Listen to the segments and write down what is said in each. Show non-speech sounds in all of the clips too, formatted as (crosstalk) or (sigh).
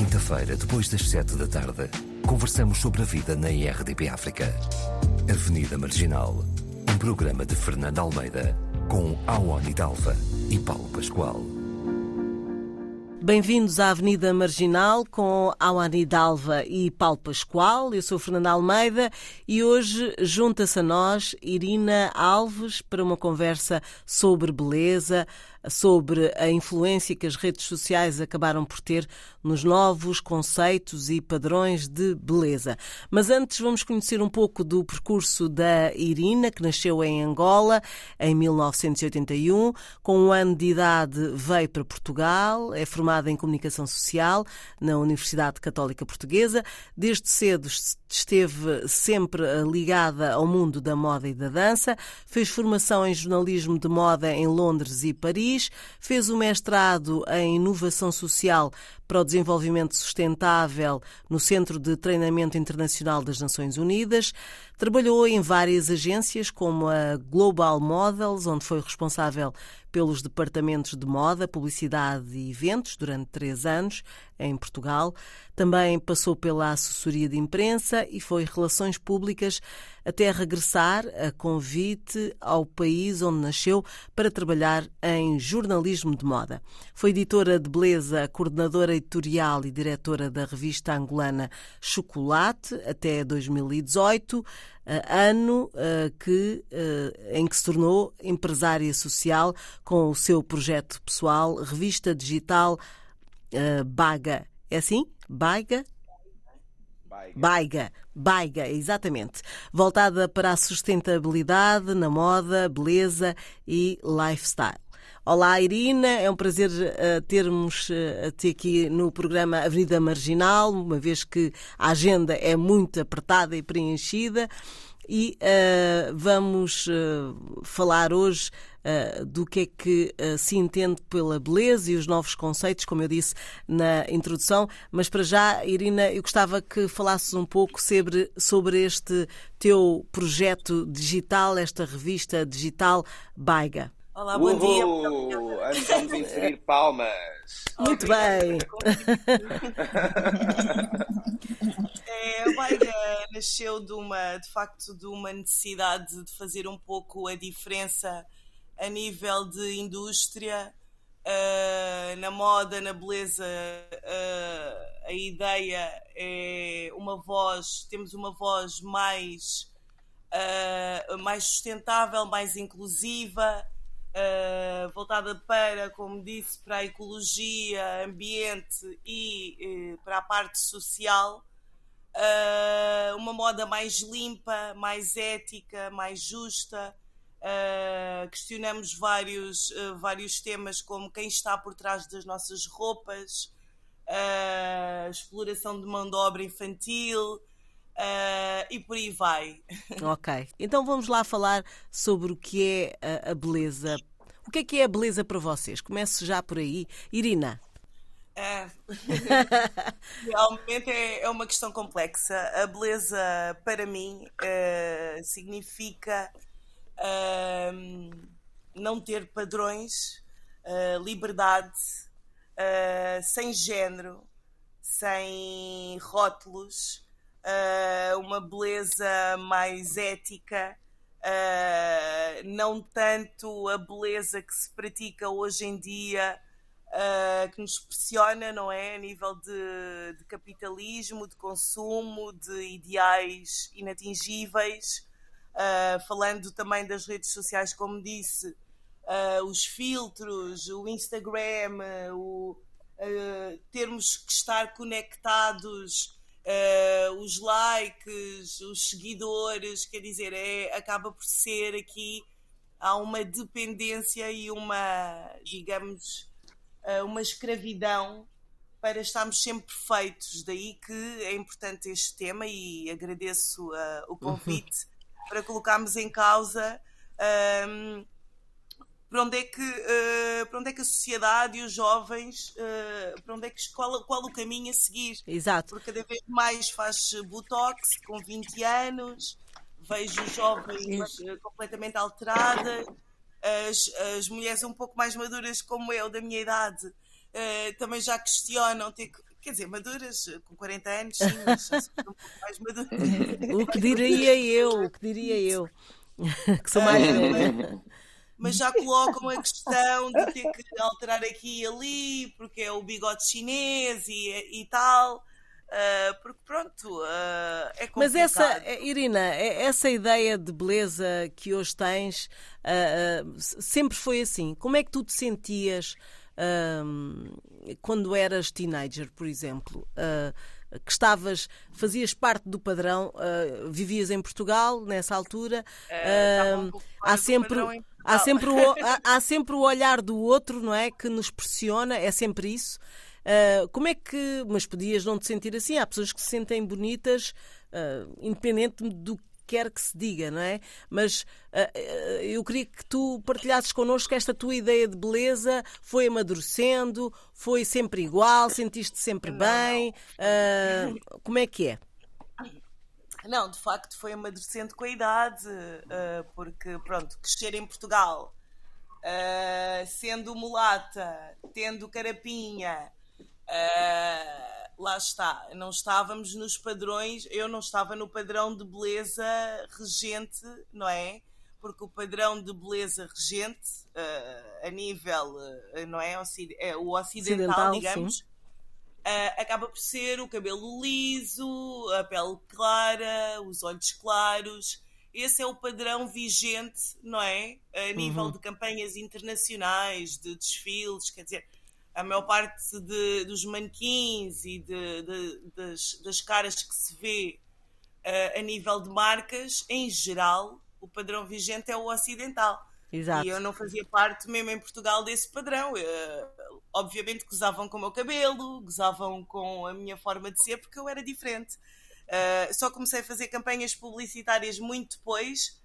quinta-feira, depois das sete da tarde, conversamos sobre a vida na IRDP África. Avenida Marginal, um programa de Fernando Almeida, com Awani Dalva e Paulo Pascoal. Bem-vindos à Avenida Marginal com Awani Dalva e Paulo Pascoal. Eu sou Fernando Almeida e hoje junta-se a nós Irina Alves para uma conversa sobre beleza, sobre a influência que as redes sociais acabaram por ter nos novos conceitos e padrões de beleza. Mas antes vamos conhecer um pouco do percurso da Irina, que nasceu em Angola em 1981. Com um ano de idade veio para Portugal, é formada em Comunicação Social na Universidade Católica Portuguesa. Desde cedo esteve sempre ligada ao mundo da moda e da dança, fez formação em jornalismo de moda em Londres e Paris, fez o mestrado em inovação social para o desenvolvimento sustentável no Centro de Treinamento Internacional das Nações Unidas. Trabalhou em várias agências, como a Global Models, onde foi responsável pelos departamentos de moda, publicidade e eventos durante três anos em Portugal. Também passou pela assessoria de imprensa e foi relações públicas até regressar a convite ao país onde nasceu para trabalhar em jornalismo de moda. Foi editora de beleza, coordenadora editorial e diretora da revista angolana Chocolate até 2018, eh, ano eh, que, eh, em que se tornou empresária social com o seu projeto pessoal, revista digital Baga. É assim? Baga? Baiga, Baiga, exatamente. Voltada para a sustentabilidade na moda, beleza e lifestyle. Olá, Irina, é um prazer uh, termos uh, aqui no programa Avenida Marginal, uma vez que a agenda é muito apertada e preenchida. E uh, vamos falar hoje uh, do que é que uh, se entende pela beleza e os novos conceitos, como eu disse na introdução. Mas para já, Irina, eu gostava que falasses um pouco sobre, sobre este teu projeto digital, esta revista digital Baiga. Olá, bom dia. Antes vamos inserir palmas. Muito bem. (laughs) É, a Baiga nasceu de uma, de facto, de uma necessidade de fazer um pouco a diferença a nível de indústria, uh, na moda, na beleza, uh, a ideia é uma voz, temos uma voz mais, uh, mais sustentável, mais inclusiva, voltada para, como disse, para a ecologia, ambiente e para a parte social. uma moda mais limpa, mais ética, mais justa, Uh, questionamos vários, uh, vários temas, como quem está por trás das nossas roupas, uh, exploração de mão de obra infantil e por aí vai. (laughs) Ok, então vamos lá falar sobre o que é a, a beleza. O que é que é a beleza para vocês? Comece já por aí. Irina. É. (laughs) Realmente é, é, uma questão complexa. A beleza, para mim, significa uh, não ter padrões, uh, liberdade, uh, sem género, sem rótulos, ah, uma beleza mais ética. não tanto a beleza que se pratica hoje em dia, Uh, que nos pressiona, não é? A nível de, de, capitalismo, de consumo, de ideais inatingíveis uh, falando também das redes sociais, como disse, uh, os filtros, o Instagram, o, uh, termos que estar conectados, os likes, os seguidores, quer dizer, é, acaba por ser aqui há uma dependência e uma, digamos, uma escravidão para estarmos sempre perfeitos. Daí que é importante este tema e agradeço uh, o (laughs) convite para colocarmos em causa um, para onde é que uh, para onde é que a sociedade e os jovens uh, para onde é que qual, qual o caminho a seguir exato porque cada vez mais faz botox com 20 anos vejo jovens uh, completamente alteradas as, as mulheres um pouco mais maduras como eu da minha idade uh, também já questionam ter que. Quer dizer, maduras, com 40 anos, sim, mas são um pouco mais maduras. (laughs) o que diria eu, o que diria eu, (laughs) (laughs) que sou mais velha. Mas já colocam a questão de ter que alterar aqui e ali, porque é o bigode chinês e, e tal. Uh, porque pronto, uh, é complicado. Mas essa, eh, Irina, essa ideia de beleza que hoje tens uh, sempre foi assim. Como é que tu te sentias quando eras teenager, por exemplo? que estavas, fazias parte do padrão, vivias em Portugal nessa altura, há sempre, há sempre, o, há, há sempre o olhar do outro, não é? Que nos pressiona, é sempre isso. Uh, como é que. Mas podias não te sentir assim? Há pessoas que se sentem bonitas, uh, independente do que quer que se diga, não é? Mas uh, eu queria que tu partilhasses connosco esta tua ideia de beleza. Foi amadurecendo? Foi sempre igual? Sentiste sempre bem? Não, não. como é que é? Não, de facto foi amadurecendo com a idade, porque, pronto, crescer em Portugal, sendo mulata, tendo carapinha, Uh, lá está, não estávamos nos padrões, eu não estava no padrão de beleza regente, não é? Porque o padrão de beleza regente, uh, a nível, uh, não é? é o ocidental, ocidental digamos, acaba por ser o cabelo liso, a pele clara, os olhos claros. Esse é o padrão vigente, não é? A nível uhum. de campanhas internacionais, de desfiles, quer dizer, a maior parte de, dos manequins e de, de, das, das, caras que se vê uh, a nível de marcas, em geral, o padrão vigente é o ocidental. Exato. E eu não fazia parte, mesmo em Portugal, desse padrão. Uh, obviamente gozavam com o meu cabelo, gozavam com a minha forma de ser, porque eu era diferente. Uh, só comecei a fazer campanhas publicitárias muito depois,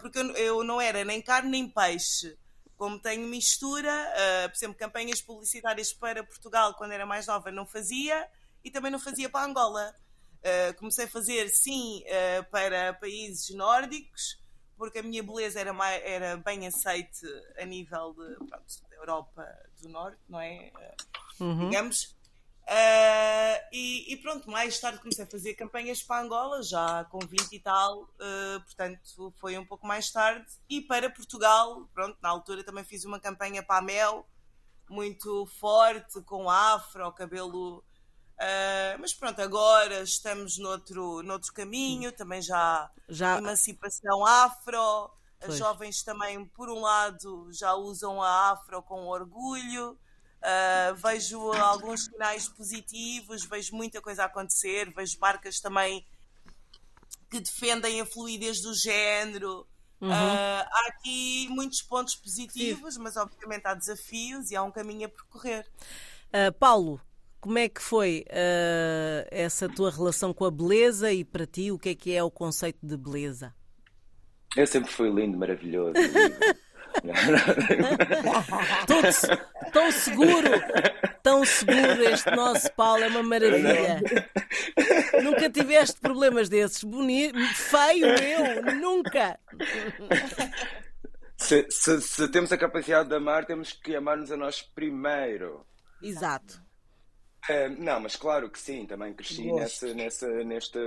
porque eu, eu não era nem carne nem peixe como tenho mistura, uh, por exemplo, campanhas publicitárias para Portugal quando era mais nova não fazia e também não fazia para Angola. Uh, comecei a fazer sim uh, para países nórdicos, porque a minha beleza era, mais, era bem aceite a nível de, pronto, da Europa do Norte, não é? Uhum. Digamos. Uh, e, e, pronto, mais tarde comecei a fazer campanhas para Angola, já com 20 e tal, uh, portanto foi um pouco mais tarde. E para Portugal, pronto, na altura também fiz uma campanha para a Mel, muito forte, com afro, cabelo. Uh, mas pronto, agora estamos noutro, noutro caminho, também já, já... emancipação afro. As jovens também, por um lado, já usam a afro com orgulho. Uh, vejo alguns sinais positivos, vejo muita coisa a acontecer, vejo marcas também que defendem a fluidez do género. Uhum. Uh, há aqui muitos pontos positivos, Sim. mas obviamente há desafios e há um caminho a percorrer. Paulo, como é que foi essa tua relação com a beleza e para ti o que é que é o conceito de beleza? Eu sempre fui lindo, maravilhoso. (laughs) tão, tão seguro, tão seguro este nosso Paulo, é uma maravilha. Nunca tiveste problemas desses. Bonito, feio eu, nunca. Se, se, se, temos a capacidade de amar, temos que amar-nos a nós primeiro. Exato. Não, mas claro que sim, também cresci nesse, nesse, neste,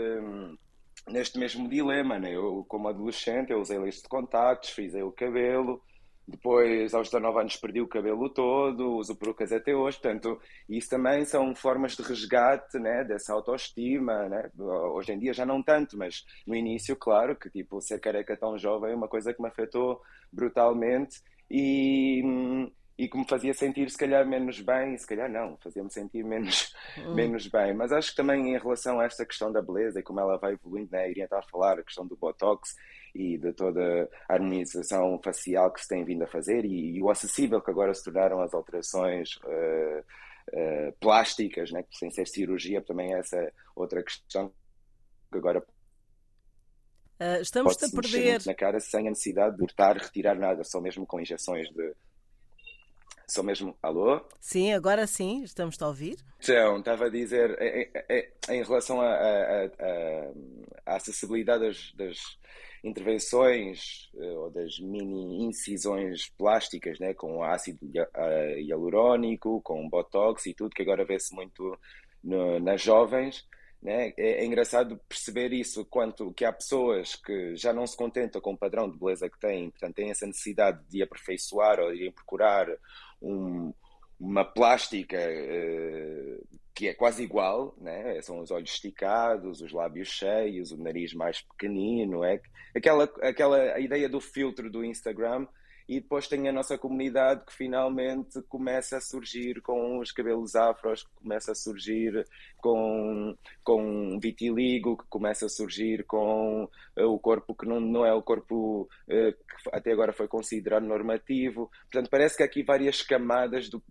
neste mesmo dilema. Né? Eu, como adolescente, eu usei lista de contactos, frisei o cabelo, depois, aos 19 anos, perdi o cabelo todo, uso perucas até hoje. Portanto, isso também são formas de resgate né, dessa autoestima. Né? Hoje em dia já não tanto, mas no início, claro, que tipo, ser careca tão jovem é uma coisa que me afetou brutalmente e, e que me fazia sentir, se calhar, menos bem. Se calhar, não, fazia-me sentir menos, hum. menos bem. Mas acho que também em relação a esta questão da beleza e como ela vai evoluindo, né? iria estar a falar, a questão do Botox e de toda a harmonização facial que se tem vindo a fazer e, e o acessível que agora se tornaram as alterações uh, uh, plásticas, né, sem ser cirurgia, também é essa outra questão que agora Uh, estamos a perder na cara sem a necessidade de cortar, retirar nada, só mesmo com injeções de Só mesmo. Alô? Sim, agora sim, estamos a ouvir. Então, estava a dizer, em relação à acessibilidade das, das, intervenções eh, ou das mini incisões plásticas, né, com ácido hialurónico, com botox e tudo, que agora vê-se muito no, nas jovens. Né? É, é, engraçado perceber isso, quanto que há pessoas que já não se contentam com o padrão de beleza que têm, portanto têm essa necessidade de aperfeiçoar ou de procurar um, uma plástica uh, que é quase igual, né? são os olhos esticados, os lábios cheios, o nariz mais pequenino, é aquela, aquela ideia do filtro do Instagram e depois tem a nossa comunidade que finalmente começa a surgir com os cabelos afros, que começa a surgir com, com vitiligo, que começa a surgir com uh, o corpo que não, não é o corpo uh, que até agora foi considerado normativo. Portanto, parece que há aqui várias camadas do,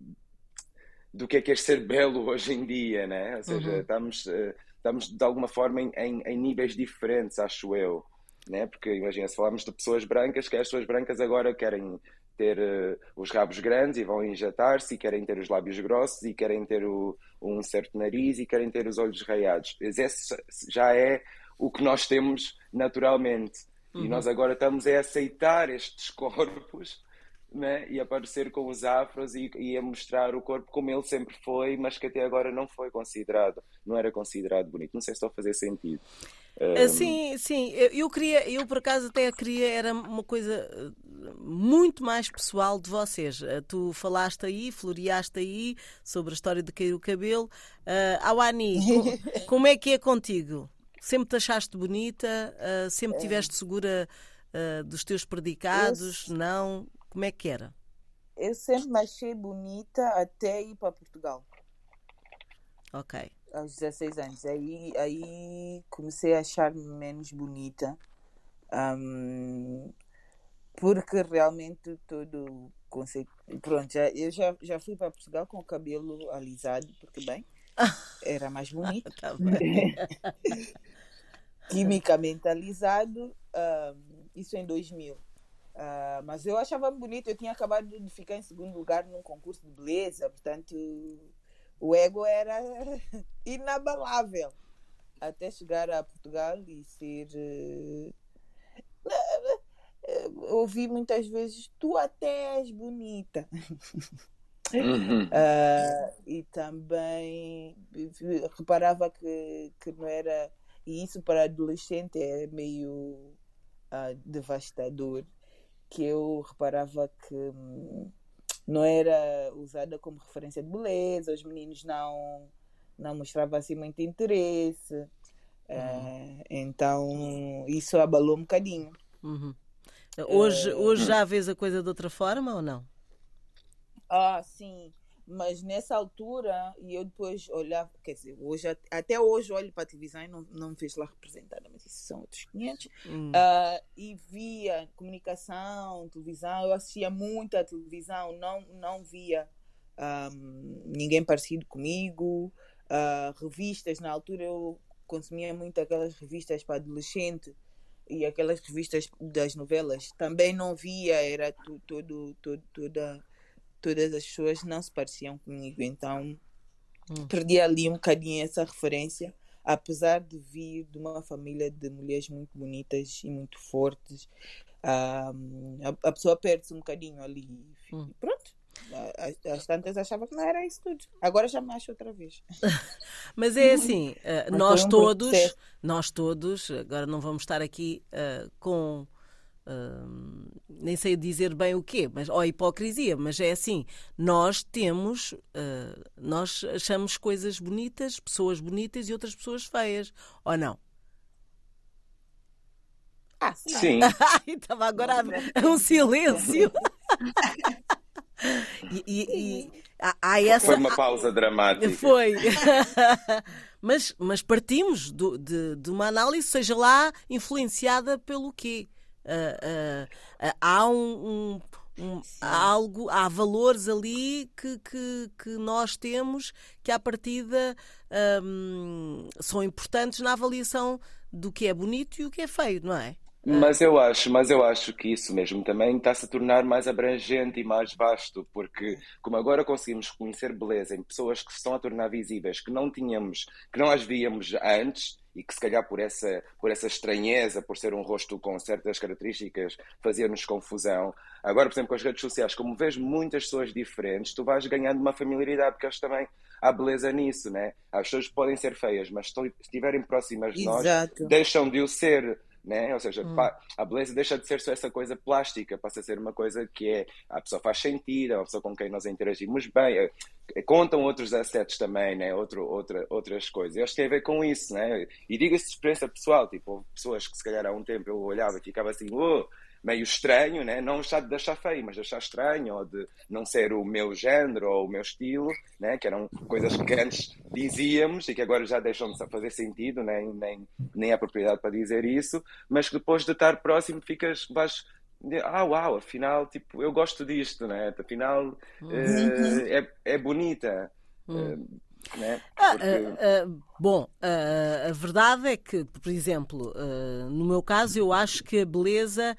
do que é que é ser belo hoje em dia, né? Ou seja, uhum. estamos, uh, estamos de alguma forma em, em, em níveis diferentes, acho eu né? porque imagina, se falarmos de pessoas brancas, que as pessoas brancas agora querem ter uh, os rabos grandes e vão injetar-se, e querem ter os lábios grossos, e querem ter o, um certo nariz, e querem ter os olhos raiados. Esse já é o que nós temos naturalmente. Uhum. E nós agora estamos a aceitar estes (laughs) corpos né? e aparecer com os afros e, e, a mostrar o corpo como ele sempre foi, mas que até agora não foi considerado, não era considerado bonito. Não sei se estou a fazer sentido. Um... Sim, sim. Eu, eu, queria, eu por acaso até queria, era uma coisa eh, muito mais pessoal de vocês. Eh, tu falaste aí, floreaste aí sobre a história de cair o cabelo. Uh, Awani, com, (laughs) como é que é contigo? Sempre te achaste bonita? Uh, sempre tiveste segura uh, dos teus predicados? Eu... Não? Como é que era? Eu sempre me achei bonita até ir para Portugal. Ok aos 16 anos. Aí, aí comecei a achar-me menos bonita. Um, porque realmente todo conceito. Pronto, já, eu já, já fui para Portugal com o cabelo alisado, porque bem, (laughs) era mais bonito. tá (laughs) Quimicamente alisado, um, isso em 2000. Uh, mas eu achava bonito, eu tinha acabado de ficar em segundo lugar num concurso de beleza, portanto o ego era (laughs) inabalável até chegar a Portugal e ser. Uh, ouvi muitas vezes: Tu até és bonita. Uhum. Uh, (laughs) e também reparava que, que não era. E isso para adolescente é meio uh, devastador. Que eu reparava que. Hum, não era usada como referência de beleza, os meninos não, não mostravam assim muito interesse. Uhum. É, então isso abalou um bocadinho. Uhum. Hoje, hoje já vês a coisa de outra forma ou não? Ah, sim. Mas nessa altura, e eu depois olhava, quer dizer, hoje, até hoje olho para a televisão e não, não me vejo lá representada, mas isso são outros 500. Hum. Uh, e via comunicação, televisão, eu assistia muito à televisão, não, não via um, ninguém parecido comigo. Uh, revistas, na altura eu consumia muito aquelas revistas para adolescente e aquelas revistas das novelas. Também não via, era tudo, toda todas as pessoas não se pareciam comigo, então hum. perdi ali um bocadinho essa referência, apesar de vir de uma família de mulheres muito bonitas e muito fortes. Um, a, a, pessoa perde-se um bocadinho ali. Hum. Pronto. As tantas achava que não era isso tudo. Agora já me acho outra vez. (laughs) Mas é assim, uh, nós todos, nós todos, agora não vamos estar aqui uh, com Uh, nem sei dizer bem o quê, mas ou hipocrisia, mas é assim, nós temos, uh, nós achamos coisas bonitas, pessoas bonitas e outras pessoas feias, ou não? Ah, (laughs) sim. Estava agora um silêncio. (laughs) e, e, e há, essa... Foi uma pausa dramática. Foi. (laughs) mas, mas partimos do, de, de uma análise, seja lá influenciada pelo quê? Uh, há um, um, um há algo, há valores ali que, que, que, nós temos que à partida um, são importantes na avaliação do que é bonito e o que é feio, não é? Mas eu acho, mas eu acho que isso mesmo também está-se a tornar mais abrangente e mais vasto, porque como agora conseguimos conhecer beleza em pessoas que se estão a tornar visíveis, que não tínhamos, que não as víamos antes, e que se calhar por essa, por essa estranheza, por ser um rosto com certas características, fazia-nos confusão. Agora, por exemplo, com as redes sociais, como vês muitas pessoas diferentes, tu vais ganhando uma familiaridade, porque eles também há beleza nisso, né? As pessoas podem ser feias, mas se estiverem próximas de nós, deixam de o ser né? Ou seja, hum. a beleza deixa de ser só essa coisa plástica, passa a ser uma coisa que é a pessoa faz sentido, é uma pessoa com quem nós interagimos bem, é, é, contam outros assets também, né? Outro, outra, outras coisas. Eles têm a ver com isso, né? E diga-se de experiência pessoal, tipo, pessoas que se calhar há um tempo eu olhava e ficava assim, oh, meio estranho, né? não já de achar feio, mas de achar estranho, ou de não ser o meu género ou o meu estilo, né? que eram coisas que antes dizíamos e que agora já deixam de fazer sentido, né? nem, nem há propriedade para dizer isso, mas que depois de estar próximo ficas, vais ah, uau, afinal, tipo, eu gosto disto, né? Afinal, uhum. uh, é, é bonita. Uhum. Uh, né? Ah, Porque... uh, uh, bom, a verdade é que, por exemplo, no meu caso, eu acho que a beleza,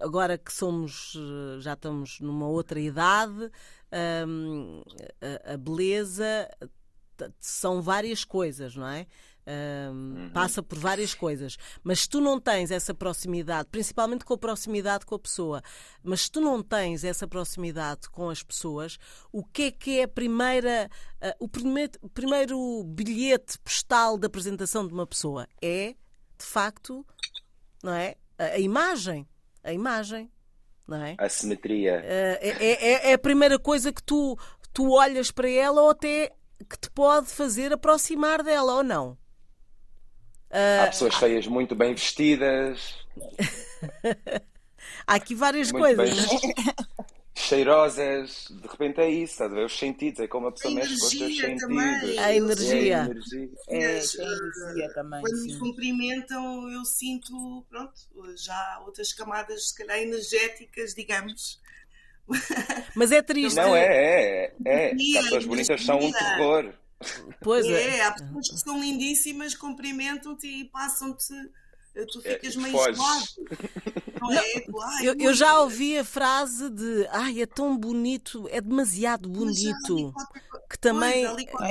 agora que somos, já estamos numa outra idade, a beleza são várias coisas, não é? uhum. Passa por várias coisas. Mas se tu não tens essa proximidade, principalmente com a proximidade com a pessoa, mas se tu não tens essa proximidade com as pessoas, o que é que é a primeira, uh, o primeiro, primeiro bilhete postal da apresentação de uma pessoa? É, de facto, não é? A, a imagem. A imagem. Não é? A simetria. Uh, é, é, é, a primeira coisa que tu, tu olhas para ela ou até que te pode fazer aproximar dela ou não. Uh... Há pessoas feias muito bem vestidas. (laughs) Há aqui várias muito coisas. Bem... Cheirosas, de repente é isso, estás a ver? Os sentidos, é como a pessoa a mexe com os seus sentidos. Também. A energia. É, a energia. É, a energia também. Quando sim. me cumprimentam, eu sinto, pronto, já outras camadas, se calhar energéticas, digamos. Mas é triste. Não, é, é. é. As pessoas bonitas são um terror. Pois é. é. Há pessoas que são lindíssimas, cumprimentam-te e passam-te. Tu é, ficas é, meio. (laughs) Não é? eu, eu, já ouvi a frase de ai, é tão bonito, é demasiado bonito. Que também,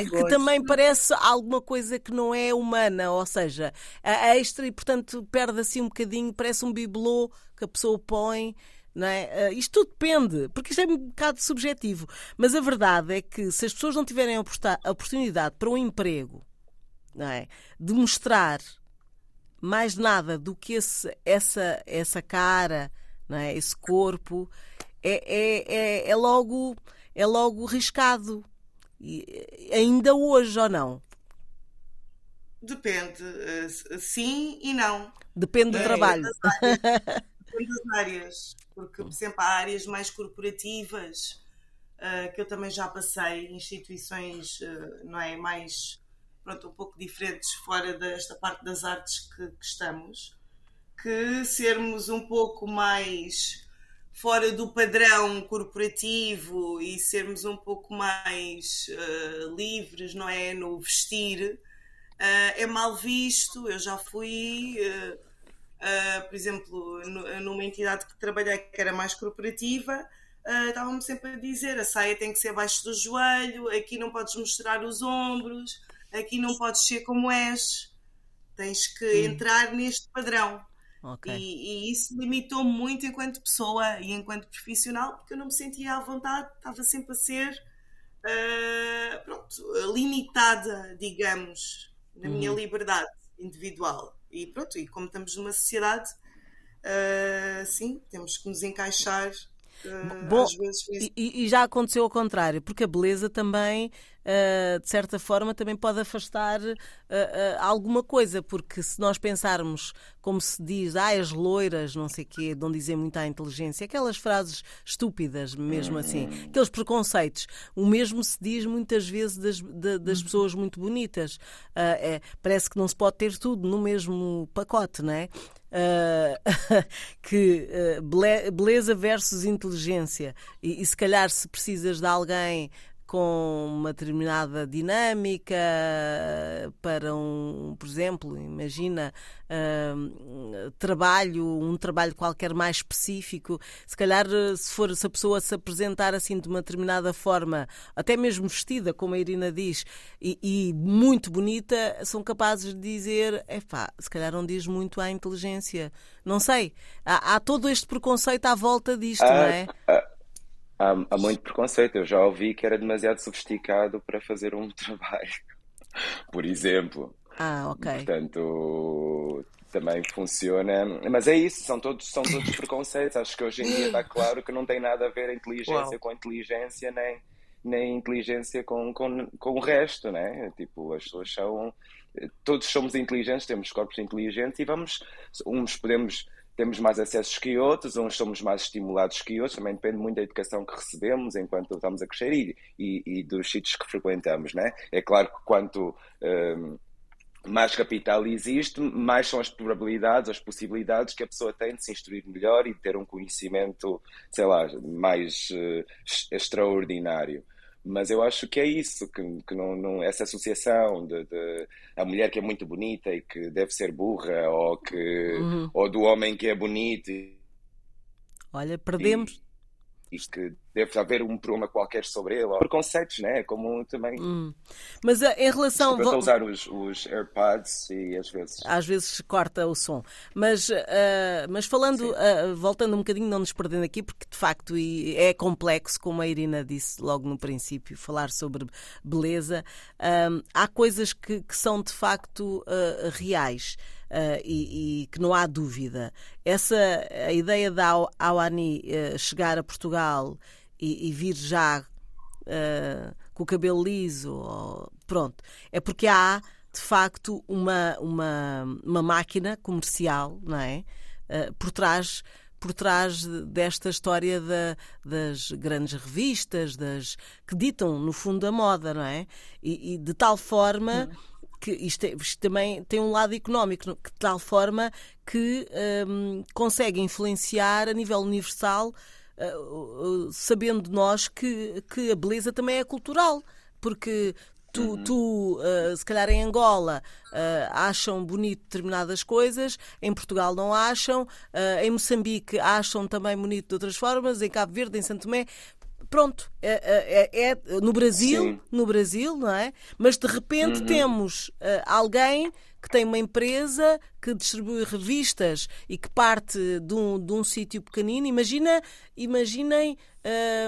que também parece alguma coisa que não é humana, ou seja, a extra e portanto perde assim um bocadinho, parece um bibelô que a pessoa põe. Não é? Uh, isto tudo depende, porque isto é um bocado subjetivo. Mas a verdade é que se as pessoas não tiverem a oportunidade para um emprego, não é? de mostrar mais nada do que esse, essa, essa cara, não é? esse corpo, é, é, é, é logo, é logo riscado. E, ainda hoje ou não? Depende, eh, sim e não. Depende do é, trabalho. (laughs) Depende das áreas porque, por exemplo, há áreas mais corporativas uh, que eu também já passei, instituições, uh, não é, mais, pronto, um pouco diferentes fora desta parte das artes que, que estamos, que sermos um pouco mais fora do padrão corporativo e sermos um pouco mais uh, livres, não é, no vestir, uh, é mal visto. Eu já fui uh, por exemplo, numa entidade que trabalhei que era mais corporativa, uh, estavam-me sempre a dizer: a saia tem que ser abaixo do joelho, aqui não podes mostrar os ombros, aqui não podes ser como és, tens que hum. entrar neste padrão. Okay. E, e, isso limitou muito enquanto pessoa e enquanto profissional, porque eu não me sentia à vontade, estava sempre a ser uh, pronto, limitada, digamos, na minha hum. liberdade individual. E pronto, e como estamos numa sociedade, uh, sim, temos que nos encaixar Uh, Bom, e, e, já aconteceu ao contrário, porque a beleza também, uh, de certa forma, também pode afastar uh, alguma coisa, porque se nós pensarmos, como se diz, ah, as loiras, não sei o quê, não dizem muito à inteligência, aquelas frases estúpidas, mesmo assim, aqueles preconceitos, o mesmo se diz muitas vezes das, das pessoas muito bonitas. É, parece que não se pode ter tudo no mesmo pacote, não é? Uh, (laughs) que uh, beleza versus inteligência e, e, se calhar se precisas de alguém com uma determinada dinâmica para um, por exemplo, imagina uh, trabalho, um trabalho qualquer mais específico. Se calhar, se for se a pessoa se apresentar assim de uma determinada forma, até mesmo vestida, como a Irina diz, e, e muito bonita, são capazes de dizer, epá, se calhar não diz muito à inteligência. Não sei. Há, há todo este preconceito à volta disto, ah, não é? Ah, há, há muito preconceito. Eu já ouvi que era demasiado sofisticado para fazer um (laughs) trabalho, por exemplo. Ah, ok. Portanto, também funciona. Mas é isso, são todos, são todos (coughs) preconceitos. Acho que hoje em dia está claro que não tem nada a ver a inteligência Uau. com a inteligência, nem, nem inteligência com, com, com o resto, né? Tipo, as pessoas são. Todos somos inteligentes, temos corpos inteligentes e vamos. Uns podemos temos mais acessos que outros, uns somos mais estimulados que outros, também depende muito da educação que recebemos enquanto estamos a crescer e, e, e dos sítios que frequentamos, né? É claro que quanto um, mais capital existe, mais são as probabilidades, as possibilidades que a pessoa tem de se instruir melhor e de ter um conhecimento, sei lá, mais uh, extraordinário. Mas eu acho que é isso, que, que não, não, essa associação de, de, a mulher que é muito bonita e que deve ser burra, ou, que, uhum. ou do homem que é bonito. Olha, perdemos. E, que deve haver um problema qualquer sobre ele, ou preconceitos, né? Como também. Hum. Mas uh, em relação. Estou a usar os, os AirPods e às vezes. Às vezes corta o som. Mas, uh, mas falando, uh, voltando um bocadinho, não nos perdendo aqui, porque de facto é complexo, como a Irina disse logo no princípio, falar sobre beleza. há coisas que, que, são de facto reais. Uh, e, e, que não há dúvida. Essa a ideia da Awani uh, chegar a Portugal e, e vir já uh, com o cabelo liso, ou, pronto, é porque há de facto uma, uma, uma máquina comercial, não é? Por trás por trás desta história da, das grandes revistas, das que ditam no fundo a moda, não é? E, e de tal forma que isto, é, isto, também tem um lado económico, de tal forma que um, consegue influenciar a nível universal uh, sabendo nós que, que a beleza também é cultural, porque tu, uhum. tu uh, se calhar em Angola uh, acham bonito determinadas coisas, em Portugal não acham, uh, em Moçambique acham também bonito de outras formas, em Cabo Verde, em Santo Tomé. Pronto, é, é, é no Brasil, Sim. no Brasil, não é? Mas de repente uhum. temos alguém que tem uma empresa que distribui revistas e que parte de um, de um sítio pequenino. Imagina, imaginem,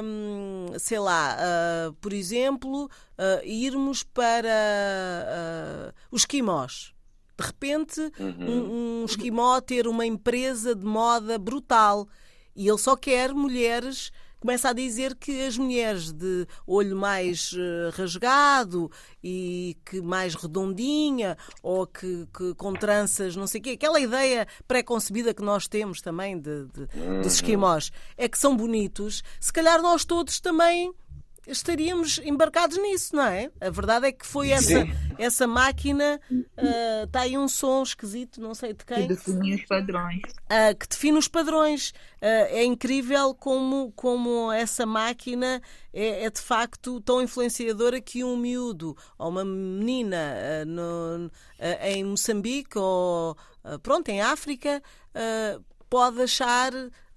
hum, sei lá, uh, por exemplo, uh, irmos para uh, os esquimós. De repente, uhum. um, um esquimó ter uma empresa de moda brutal e ele só quer mulheres começa a dizer que as mulheres de olho mais uh, rasgado e que mais redondinha ou que, que, com tranças, não sei o quê, aquela ideia pré-concebida que nós temos também de, de, dos uhum. esquimós, é que são bonitos, se calhar nós todos também estaríamos embarcados nisso, não é? A verdade é que foi essa, essa máquina. Está uh, aí um som esquisito, não sei de quem. Que define os padrões. Uh, que define os padrões. Uh, é incrível como, como essa máquina é, é, de facto tão influenciadora que um miúdo ou uma menina no, em Moçambique ou pronto, em África pode achar,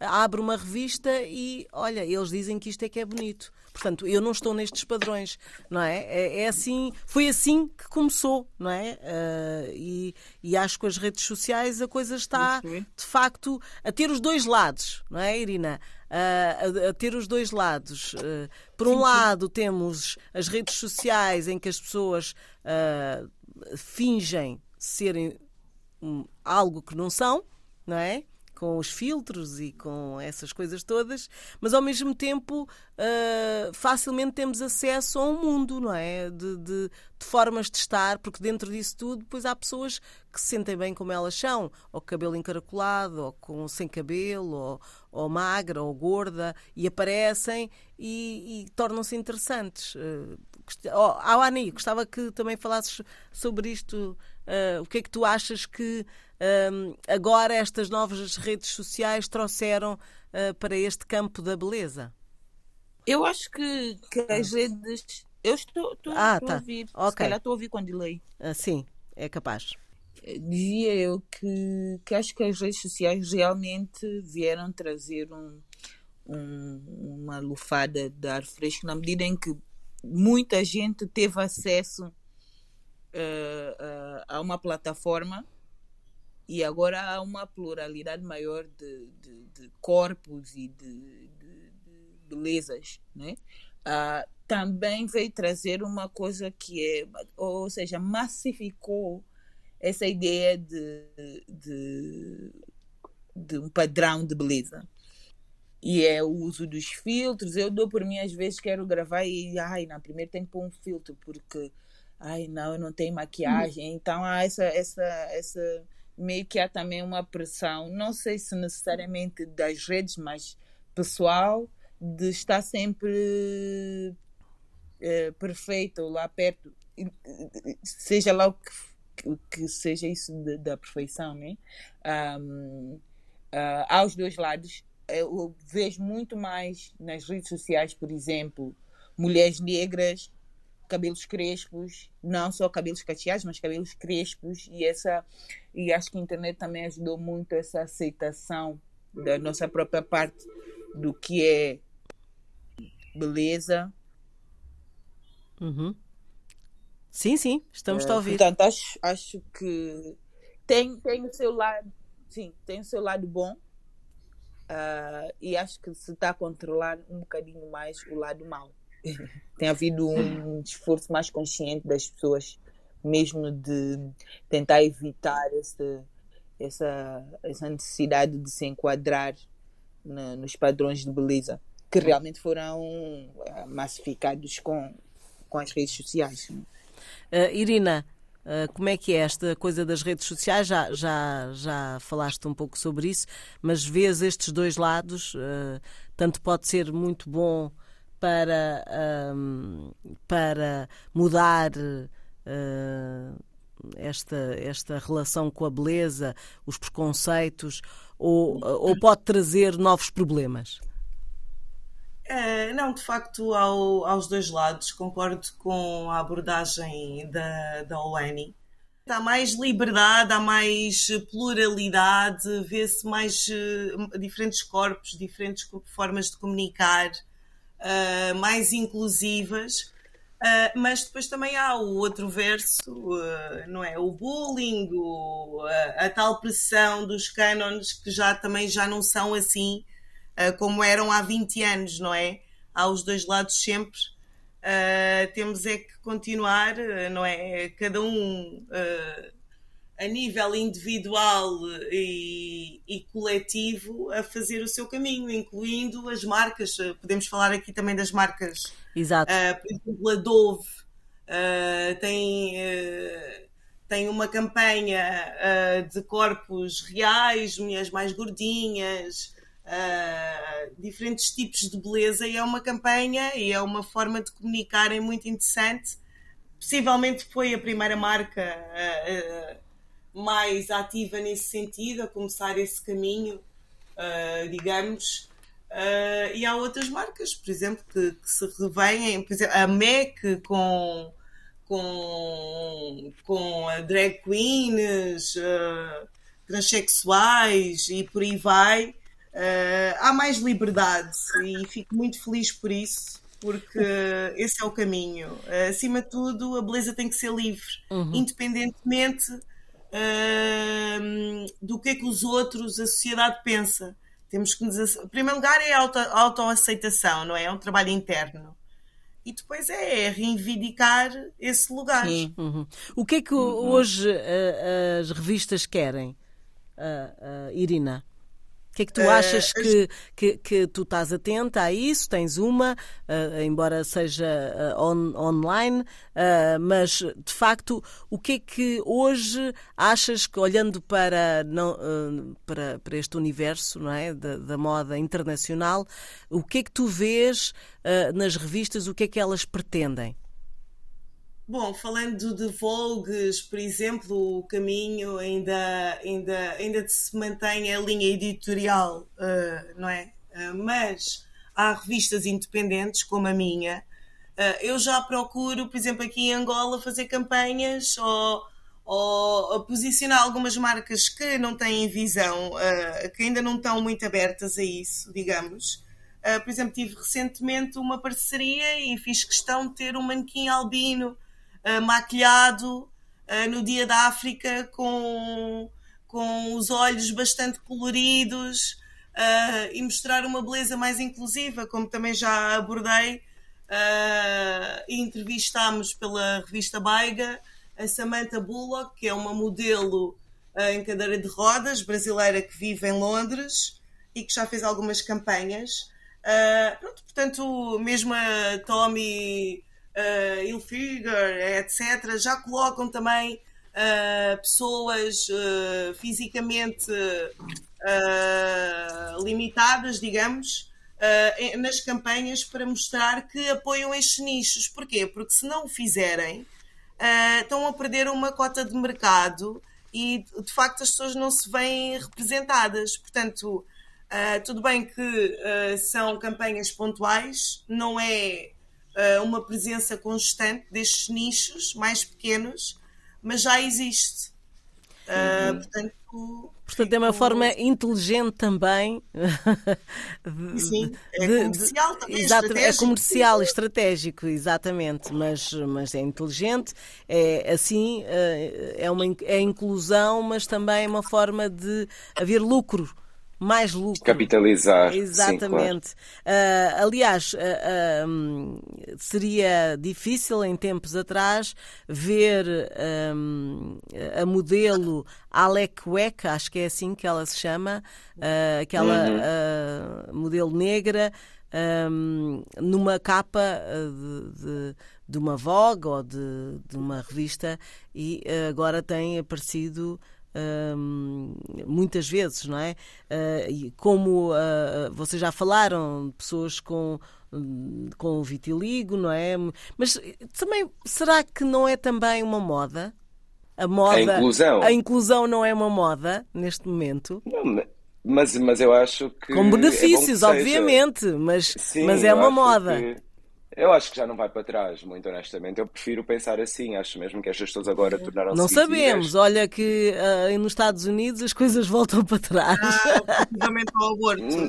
abre uma revista e olha, eles dizem que isto é que é bonito. Portanto, eu não estou nestes padrões, não é? É, é assim, foi assim que começou, não é? Uh, e, e acho que com as redes sociais a coisa está, de facto, a ter os dois lados, não é, Irina? Uh, a, a, ter os dois lados. Uh, por um lado, temos as redes sociais em que as pessoas fingem serem um, algo que não são, não é? Com os filtros e com essas coisas todas, mas ao mesmo tempo uh, facilmente temos acesso a um mundo, não é? De, de, de, formas de estar, porque dentro disso tudo, depois há pessoas que se sentem bem como elas são, ou cabelo encaracolado, ou com, sem cabelo, ou, ou magra, ou gorda, e aparecem e, e tornam-se interessantes. Uh, oh, Ani, gostava que também falasses sobre isto. Uh, o que é que tu achas que um, agora estas novas redes sociais trouxeram uh, para este campo da beleza? Eu acho que, que as redes. Eu estou, estou, ah, estou tá. a ouvir. Ok. Se calhar estou a ouvir com delay. Ah, sim, é capaz. Dizia eu que, que acho que as redes sociais realmente vieram trazer um, um, uma lufada de ar fresco na medida em que muita gente teve acesso uh, uh, a uma plataforma e agora há uma pluralidade maior de, de, de corpos e de, de belezas, né? Uh, também veio trazer uma coisa que é, ou seja, massificou essa ideia de, de, de um padrão de beleza e é o uso dos filtros. Eu dou por mim, às vezes, quero gravar e, ai, na primeira tem que pôr um filtro, porque, ai, não, eu não tenho maquiagem. Então, há essa, essa, essa, meio que há também uma pressão, não sei se necessariamente das redes, mas pessoal, de estar sempre é, perfeito lá perto, seja lá o que, que seja isso de, da perfeição, né? Um, uh, aos dois lados eu vejo muito mais nas redes sociais, por exemplo, mulheres negras, cabelos crespos, não só cabelos cacheados, mas cabelos crespos e essa e acho que a internet também ajudou muito essa aceitação da nossa própria parte do que é beleza. Uhum. Sim, sim, estamos é, a ouvir. Portanto, acho, acho que tem, tem o seu lado, sim, tem o seu lado bom, Uh, e acho que se está a controlar um bocadinho mais o lado mau. (laughs) Tem havido um esforço mais consciente das pessoas, mesmo de tentar evitar esse, essa, essa necessidade de se enquadrar na, nos padrões de beleza que realmente foram uh, massificados com, com as redes sociais. Uh, Irina, Uh, como é que é esta coisa das redes sociais? Já, já, já falaste um pouco sobre isso, mas vês estes dois lados, uh, tanto pode ser muito bom para, um, para mudar uh, esta, esta relação com a beleza, os preconceitos, ou, ou pode trazer novos problemas? É, não, de facto, ao, aos dois lados, concordo com a abordagem da, da ONI. Há mais liberdade, há mais pluralidade, vê-se mais uh, diferentes corpos, diferentes formas de comunicar, uh, mais inclusivas. Uh, mas depois também há o outro verso, não é? O bullying, o, a, a tal pressão dos cânones que já também já não são assim uh, como eram há 20 anos, não é? Há os dois lados sempre. Uh, temos é que continuar, uh, não é? Cada um a nível individual e, e, coletivo a fazer o seu caminho, incluindo as marcas. Podemos falar aqui também das marcas. Exato. por exemplo, a Dove tem tem uma campanha uh, de corpos reais, mulheres mais gordinhas, uh, diferentes tipos de beleza e é uma campanha e é uma forma de comunicarem muito interessante. Possivelmente foi a primeira marca uh, uh, mais ativa nesse sentido, a começar esse caminho, digamos. e há outras marcas, por exemplo, que, que se revêm, por exemplo, a MEC com, com, com a drag queens, transexuais e por aí vai. Uh, há mais liberdade e fico muito feliz por isso, porque esse é o caminho. Uh, acima de tudo, a beleza tem que ser livre, uhum. independentemente uh, do que é que os outros, a sociedade pensa. Temos que nos. Em primeiro lugar, é a auto, autoaceitação, não é? É um trabalho interno. E depois é reivindicar esse lugar. Uhum. O que é que uhum. hoje as revistas querem, Irina? O que é que tu achas uh, que, que, que, tu estás atenta a isso? Tens uma, uh, embora seja uh, on, online, mas de facto, o que é que hoje achas que, olhando para, não, para, para este universo não é, da, da, moda internacional, o que é que tu vês nas revistas, o que é que elas pretendem? Bom, falando de Vogues, por exemplo, o caminho ainda, ainda, ainda se mantém a linha editorial, uh, não é? Uh, mas há revistas independentes, como a minha, uh, eu já procuro, por exemplo, aqui em Angola, fazer campanhas ou, ou, posicionar algumas marcas que não têm visão, que ainda não estão muito abertas a isso, digamos. Por exemplo, tive recentemente uma parceria e fiz questão de ter um manequim albino maquilhado no Dia da África com, com os olhos bastante coloridos uh, e mostrar uma beleza mais inclusiva, como também já abordei. Uh, e entrevistámos pela revista Baiga a Samantha Bullock, que é uma modelo uh, em cadeira de rodas brasileira que vive em Londres e que já fez algumas campanhas. Uh, pronto, portanto, mesmo a Tommy uh, Hilfiger, etc., já colocam também uh, pessoas uh, fisicamente limitadas, digamos, nas campanhas para mostrar que apoiam estes nichos. Porquê? Porque se não o fizerem, estão a perder uma cota de mercado e de facto as pessoas não se veem representadas. Portanto, tudo bem que são campanhas pontuais, não é uma presença constante destes nichos mais pequenos, mas já existe. Uh, portanto, portanto, é uma forma inteligente também (laughs) de, Sim, é de, comercial também. Exato, é comercial, estratégico, exatamente, mas, mas é inteligente, é assim, ah, é uma é inclusão, mas também é uma forma de haver lucro mais lucro. Capitalizar. Exatamente. Sim, claro. uh, aliás, uh, uh, um, seria difícil em tempos atrás ver um, a modelo Alec Weck, acho que é assim que ela se chama, aquela uhum. modelo negra. Um, numa capa de, de, de, uma Vogue ou de, de uma revista e agora tem aparecido muitas vezes, não é? Uh, como uh, vocês já falaram, pessoas com com vitiligo, não é? Mas também será que não é também uma moda? A moda, a inclusão, a inclusão não é uma moda neste momento. Não, mas, mas eu acho que. Com benefícios, é obviamente, mas, Sim, mas é uma moda. Que eu acho que já não vai para trás, muito honestamente. Eu prefiro pensar assim. Acho mesmo que estas pessoas agora tornaram-se. Não sabemos. Olha que uh, nos Estados Unidos as coisas voltam para trás. Ah, (laughs) ao aborto. Hum.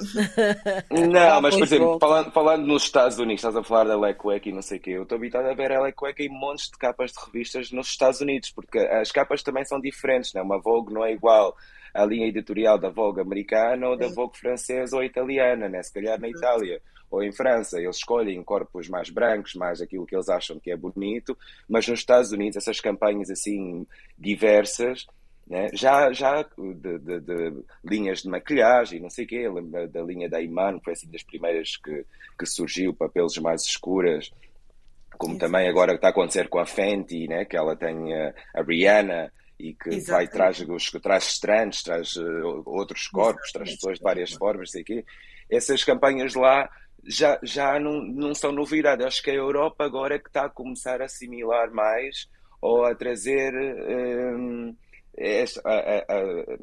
(laughs) Não, mas por exemplo, falando, falando, nos Estados Unidos, estás a falar da Lequec e não sei o quê. Eu estou habituado a ver a Lequec em montes de capas de revistas nos Estados Unidos, porque as capas também são diferentes, né? Uma Vogue não é igual à linha editorial da Vogue americana ou da Vogue francesa ou italiana, né? Se calhar na Itália ou em França, eles escolhem corpos mais brancos, mais aquilo que eles acham que é bonito, mas nos Estados Unidos essas campanhas assim diversas, né? já, já de, de, de, linhas de maquilhagem, não sei o quê, lembro da linha da Iman, que foi assim das primeiras que, que surgiu, para peles mais escuras, como também agora está a acontecer com a Fenty, né? que ela tem a, a Rihanna, e que Exatamente. vai traz, os, traz estranhos, traz uh, outros corpos, Exatamente. traz pessoas de várias formas, sei quê. Essas campanhas lá já, já não, não são novidade. Acho que a Europa agora é que está a começar a assimilar mais ou a trazer um, a, a, a,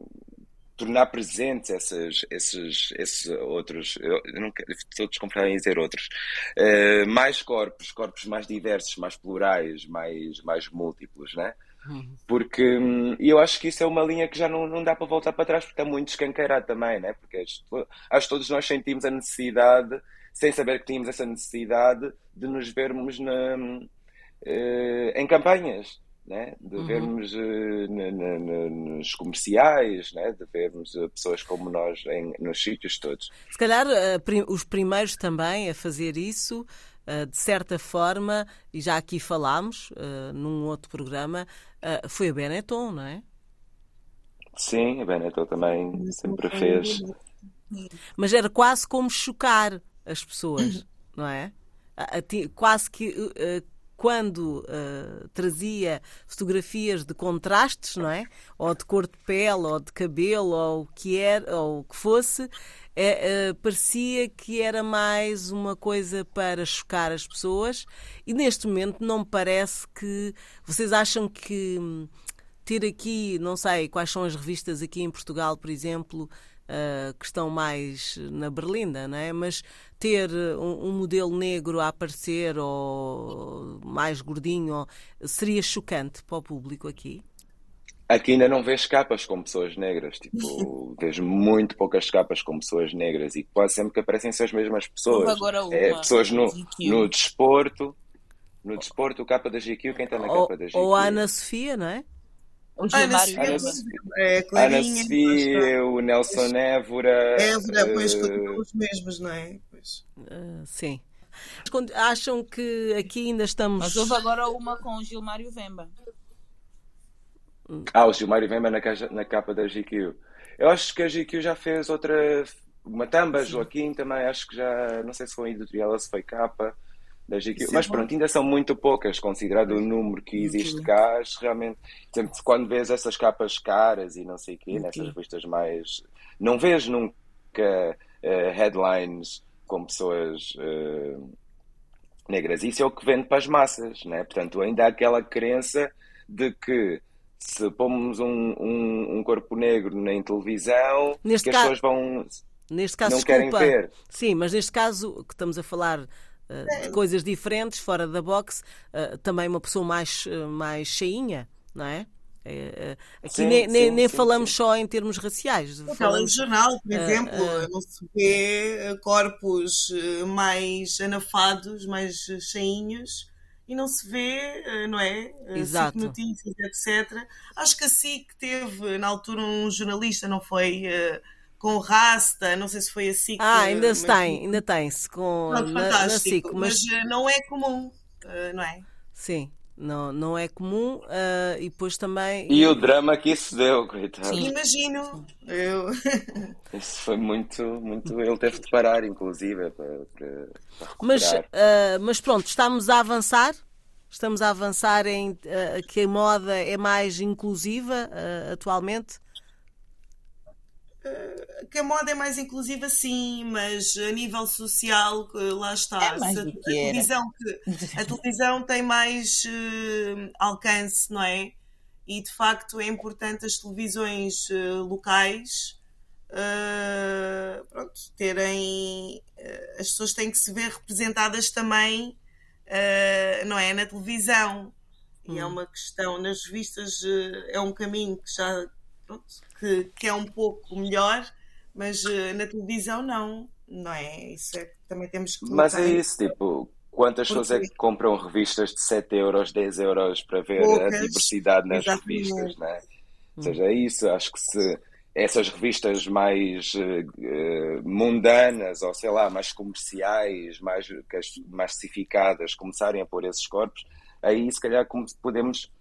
tornar presentes esses, esses, esses outros, eu quero, estou desconfortável em dizer outros, uh, mais corpos, corpos mais diversos, mais plurais, mais, mais múltiplos, né? Porque hum, eu acho que isso é uma linha que já não, não dá para voltar para trás, porque está muito escancarado também, né? Porque acho, que todos nós sentimos a necessidade sem saber que tínhamos essa necessidade de nos vermos na, uh, em campanhas. Né? de uhum. vermos uh, nos comerciais, né? de vermos uh, pessoas como nós em, nos sítios todos. Se calhar uh, prim os primeiros também a fazer isso, de certa forma, e já aqui falámos num outro programa, foi a Benetton, não é? Sim, a Benetton também sempre fez. Mas era quase como chocar as pessoas, não é? Quase que uh, quando uh, trazia fotografias de contrastes, não é? Ou de cor de pele, ou de cabelo, ou o que era, ou o que fosse, é, uh, parecia que era mais uma coisa para chocar as pessoas. E neste momento não me parece que vocês acham que hum, ter aqui, não sei quais são as revistas aqui em Portugal, por exemplo, uh, que estão mais na berlinda, não é? Mas ter um, um, modelo negro a aparecer ou mais gordinho seria chocante para o público aqui? Aqui ainda não vês capas com pessoas negras, tipo, (laughs) vês muito poucas capas com pessoas negras e quase sempre que aparecem são as mesmas pessoas. Agora uma, é, pessoas no, no desporto, no desporto, o capa da GQ, quem está na capa da GQ? Ou a Ana Sofia, não é? O Ana Sofia, Ana, é, Ana Sofia, o Nelson Évora. Évora, pois, uh... os mesmos, não é? Pois. Uh, sim. Acham que aqui ainda estamos. Mas houve agora uma com o Gilmário Vemba. Ah, o Gilmário Vemba na, na capa da GQ. Eu acho que a GQ já fez outra. Uma tamba. Joaquim também, acho que já. Não sei se foi editorial ou se foi capa Mas pronto, ainda são muito poucas, considerado o número que existe cá. Realmente. Sempre quando vês essas capas caras e não sei o quê, okay. nessas revistas mais. Não vês nunca uh, headlines com pessoas. Uh, negras. Isso é o que vende para as massas, né? Portanto, ainda há aquela crença de que se pomos um, um, um, corpo negro na televisão, neste que as pessoas vão. Neste caso, não desculpa. querem ver. Sim, mas neste caso que estamos a falar uh, de coisas diferentes, fora da box, uh, também uma pessoa mais, uh, mais cheinha, não é? É, aqui sim, nem, sim, nem sim, falamos só em termos raciais. No falamos, jornal, por exemplo, não se vê corpos mais anafados, mais cheinhos, e não se vê, eh, não é? Eh, Exato. Notícias, etc. Acho que a SIC teve, na altura, um jornalista, não foi? Uh, com o Rasta, não sei se foi a SIC. Ah, ainda mas... tem, ainda tem-se com Pronto, na, na SIC, mas... mas... não é comum, não é? Sim. Não, não é comum uh, e depois também. E o drama que isso deu, coitado. Sim. Imagino. Eu... (laughs) Isso foi muito, muito. Ele teve de parar, inclusive, para, para, para mas, uh, mas pronto, estamos a avançar. Estamos a avançar em uh, que a moda é mais inclusiva atualmente. Eh, que a moda é mais inclusiva, sim, mas a nível social, lá está. É mais a, a, televisão, que, a televisão tem mais uh, alcance, não é? E de facto é importante as televisões uh, locais uh, pronto, terem. as pessoas têm que se ver representadas também, não é? Na televisão. E é hum. uma questão, nas revistas é um caminho que já pronto, que, que é um pouco melhor, mas uh, na televisão não, não é? Isso é também temos que. Mas é isso, tipo, quantas Porque... pessoas é que compram revistas de 7 euros, 10 euros para ver Poucas, a diversidade nas exatamente. revistas, não é? Ou seja, é isso, acho que se essas revistas mais uh, mundanas ou sei lá, mais comerciais, mais massificadas começarem a pôr esses corpos, aí se calhar podemos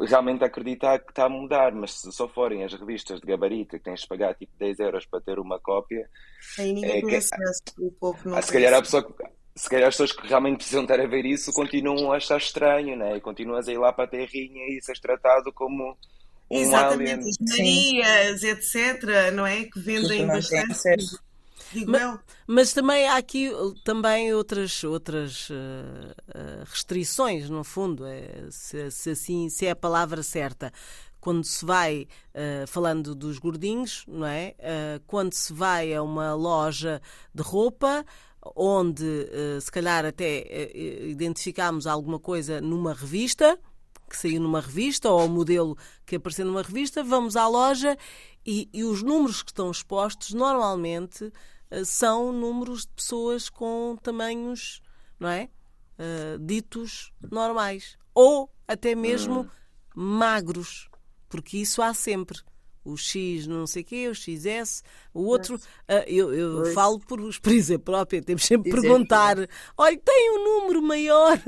realmente acreditar que está a mudar, mas se só forem as revistas de gabarito que tens de pagar tipo 10 euros para ter uma cópia. Aí ninguém é que, acesso, o povo não ah, se calhar a pessoa se calhar as pessoas que realmente precisam estar a ver isso continuam a achar estranho, né? E continuas a ir lá para a terrinha e ser tratado como um Exatamente, alien. as Marias, etc., não é? Que vendem bastante. Mas, mas, também há aqui também outras, outras uh, restrições, no fundo, é, se, se, assim se é a palavra certa. Quando se vai, uh, falando dos gordinhos, não é? Uh, quando se vai a uma loja de roupa, onde se calhar até identificamos alguma coisa numa revista, que saiu numa revista, ou o modelo que apareceu numa revista, vamos à loja e, e os números que estão expostos normalmente são números de pessoas com tamanhos, não é? Uh, ditos normais. Ou até mesmo hum. magros, porque isso há sempre o X não sei o quê, o XS, o outro, uh, eu, eu falo por (laughs) experiência própria, temos sempre de perguntar, olha, tem um número maior,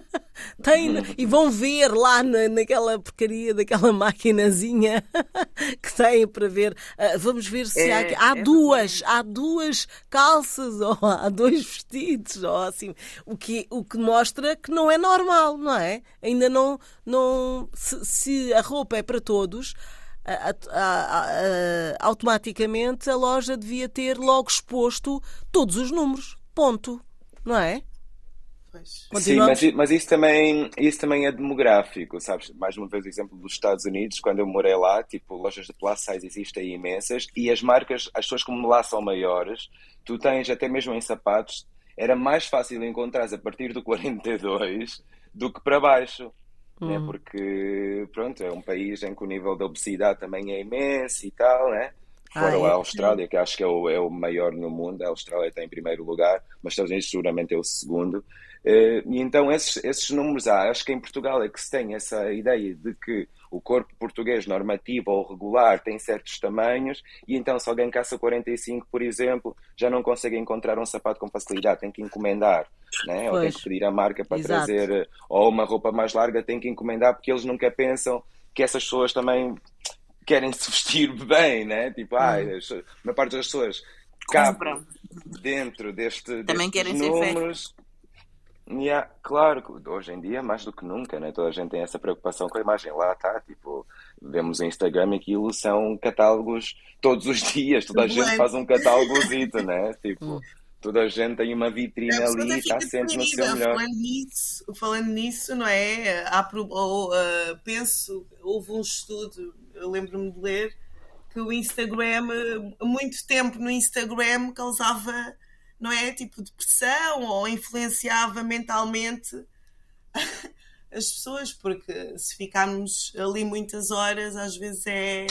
(laughs) tem, e vão ver lá na, naquela porcaria daquela maquinazinha (laughs) que têm para ver, uh, vamos ver se é, há, há é duas, há duas calças, ou há dois vestidos, ou assim, o que, o que mostra que não é normal, não é? Ainda não, não se, se a roupa é para todos, automaticamente a loja devia ter logo exposto todos os números. Ponto. Não é? Sim, mas, mas, isso, também, isso também é demográfico, sabes? Mais uma vez o exemplo dos Estados Unidos, quando eu morei lá, tipo, lojas de plus size existem imensas e as marcas, as pessoas como lá são maiores, tu tens até mesmo em sapatos, era mais fácil encontrar a partir do 42 do que para baixo. Hum. Né? Porque, pronto, é um país em que o nível da obesidade também é imenso e tal, né? Fora ah, é? a Austrália, que acho que é o, é o maior no mundo, a Austrália está em primeiro lugar, mas Estados Unidos seguramente é o segundo. Eh, e então esses, esses números há. Acho que em Portugal é que se tem essa ideia de que o corpo português normativo ou regular tem certos tamanhos e então se alguém caça 45, por exemplo, já não consegue encontrar um sapato com facilidade, tem que encomendar, né? ou tem que pedir a marca para Exato. trazer, ou uma roupa mais larga tem que encomendar porque eles nunca pensam que essas pessoas também querem se vestir (laughs) bem, né? Tipo, ah, a maior parte das pessoas cabe dentro deste, Também querem números. Yeah, claro, hoje em dia mais do que nunca, né? Toda a gente tem essa preocupação com a imagem. Lá está, tipo, vemos o Instagram e aquilo são catálogos todos os (laughs) dias, toda a gente faz um catálogozito, né? (laughs) Tipo, hum. toda a gente tem uma vitrine ali e está sempre no seu melhor. Falando nisso, falando nisso, não é? Há, ou, uh, penso, houve um estudo, eu lembro-me de ler, que o Instagram, muito tempo no Instagram causava não é? Tipo depressão ou influenciava mentalmente (laughs) as pessoas, porque se ficarmos ali muitas horas, às vezes é,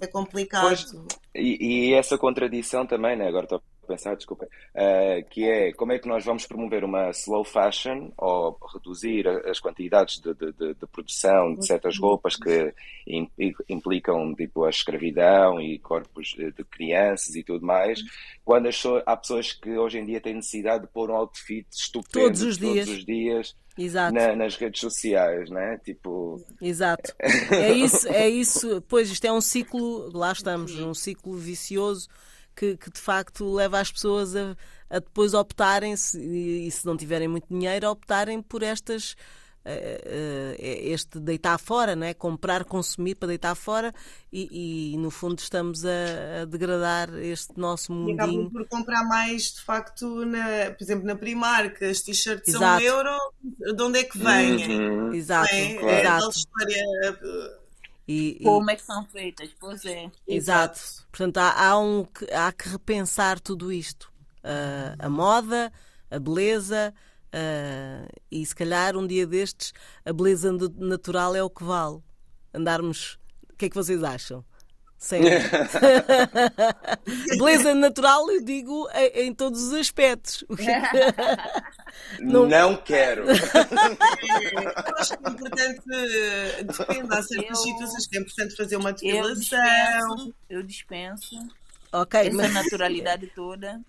é complicado. Pois, e, e, essa contradição também, né? Agora estou pensar, desculpa, uh, que é como é que nós vamos promover uma slow fashion ou reduzir as quantidades de, de, de, de produção de certas roupas que implicam tipo a escravidão e corpos de crianças e tudo mais, quando as, há pessoas que hoje em dia têm necessidade de pôr um outfit estupendo todos os dias. Todos os dias na, nas redes sociais, né? Tipo. Exato. (laughs) É isso, é isso. Pois isto é um ciclo, lá estamos, um ciclo vicioso que, que de facto leva as pessoas a, a depois optarem, se, e se não tiverem muito dinheiro, a optarem por estas uh, uh, este deitar fora, não é? comprar, consumir para deitar fora e, e no fundo estamos a, a, degradar este nosso mundinho. E acabam por comprar mais, de facto, na, por exemplo, na Primark, as t-shirts são um euro, de onde é que vêm? Uhum. Exato, é, é, exato. história e, Como é que são feitas? Pois é. Exato. Portanto, há, há, um, há que repensar tudo isto. Uh, a moda, a beleza, uh, e se calhar um dia destes a beleza natural é o que vale. Andarmos. O que é que vocês acham? Sem... (laughs) (laughs) Beleza natural, eu digo em, em, todos os aspectos. (laughs) Não... Não quero. Eu acho que é importante, depende, há certas eu... situações que é importante fazer uma depilação. Eu dispenso. Ok, Essa mas... naturalidade toda.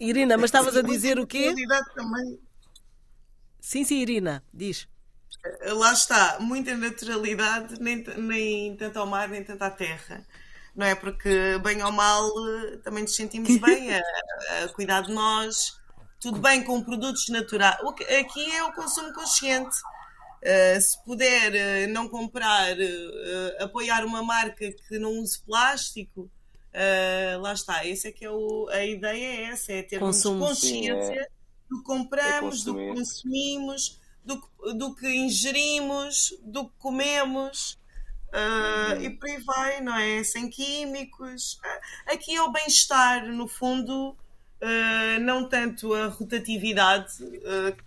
Irina, mas estavas a dizer o quê? Também. Sim, sim, Irina, diz. Lá está, muita naturalidade, nem, nem tanto ao mar, nem tanto à terra não é? Porque, bem ou mal, também nos sentimos bem a, a cuidar de nós. Tudo bem com produtos naturais. Aqui é o consumo consciente. Uh, se puder uh, não comprar, uh, apoiar uma marca que não use plástico, lá está. Esse é que é o, a ideia é essa, é termos Consumo. consciência Sim, é. do que compramos, é do que consumimos, do, do que ingerimos, do que comemos. Uh, e por aí vai, não é? Sem químicos. Uh, aqui é o bem-estar, no fundo, uh, não tanto a rotatividade.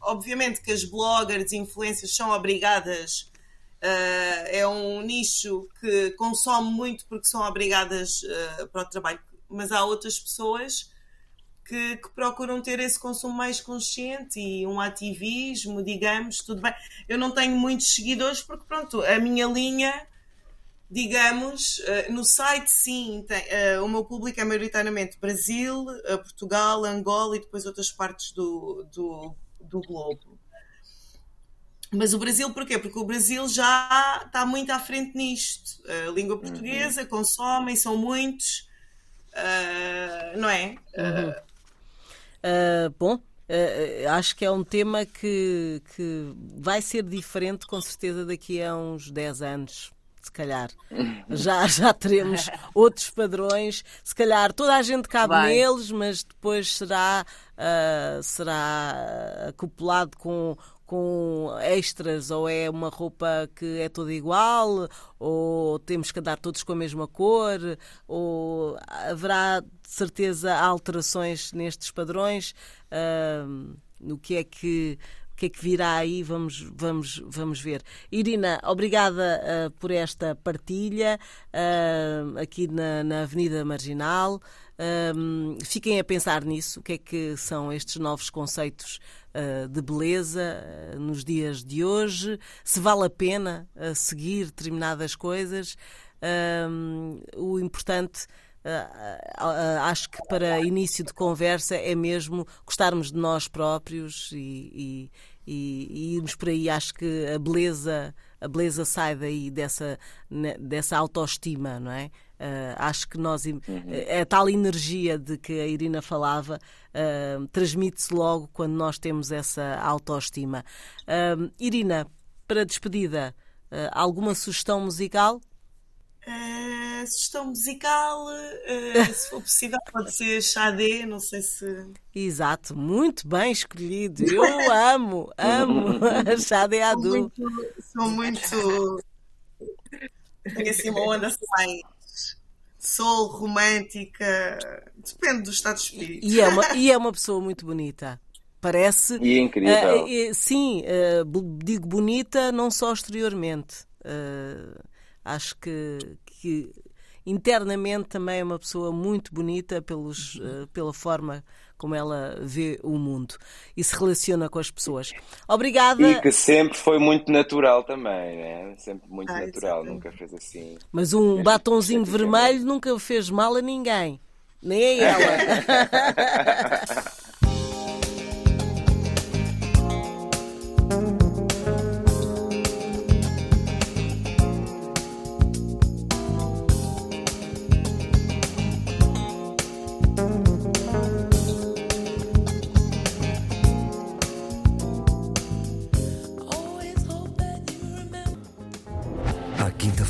obviamente que as bloggers e influências são obrigadas, é um nicho que consome muito porque são obrigadas para o trabalho, mas há outras pessoas. Que, que, procuram ter esse consumo mais consciente e um ativismo, digamos, tudo bem. Eu não tenho muitos seguidores porque, pronto, a minha linha digamos, uh, no site sim, tem, uh, o meu público é maioritariamente Brasil, uh, Portugal, Angola e depois outras partes do, do, do globo. Mas o Brasil porquê? Porque o Brasil já está muito à frente nisto. A língua portuguesa, uhum. consomem, são muitos, não é? Uhum. Bom, Uh, acho que é um tema que, que vai ser diferente, com certeza, daqui a uns 10 anos se calhar. (laughs) Já, já teremos outros padrões. Se calhar toda a gente cabe Vai. neles, mas depois será, uh, será acoplado com, com extras ou é uma roupa que é toda igual ou temos que andar todos com a mesma cor ou haverá de certeza alterações nestes padrões uh, no que é que o que é que virá aí, vamos, vamos, vamos ver. Irina, obrigada uh, por esta partilha uh, aqui na, na Avenida Marginal. Um, fiquem a pensar nisso, o que é que são estes novos conceitos uh, de beleza uh, nos dias de hoje, se vale a pena uh, seguir determinadas coisas. Um, o importante. acho que para início de conversa é mesmo gostarmos de nós próprios e, e, e irmos por aí. Acho que a beleza, a beleza sai daí dessa, dessa autoestima, não é? Uh, acho que nós uhum. é a tal energia de que a Irina falava uh, transmite-se logo quando nós temos essa autoestima. Uh, Irina, para despedida, alguma sugestão musical? Uh, sugestão musical, uh, (laughs) se for possível, pode ser Xadé, não sei se. Exato, muito bem escolhido. Eu amo, amo (laughs) Xadé Adu. Sou muito. Sou muito. Tenho assim uma onda mais soul, romântica, depende do estado de espírito. E é uma, (laughs) e é uma pessoa muito bonita. Parece. E é incrível. Uh, sim, uh, digo bonita não só exteriormente. Uh, acho que, que internamente também é uma pessoa muito bonita pelos, pela forma como ela vê o mundo e se relaciona com as pessoas. Obrigada. E que sempre foi muito natural também, né? Sempre muito ah, natural, nunca fez assim. Mas um batonzinho vermelho nunca fez mal a ninguém, nem a ela. (laughs)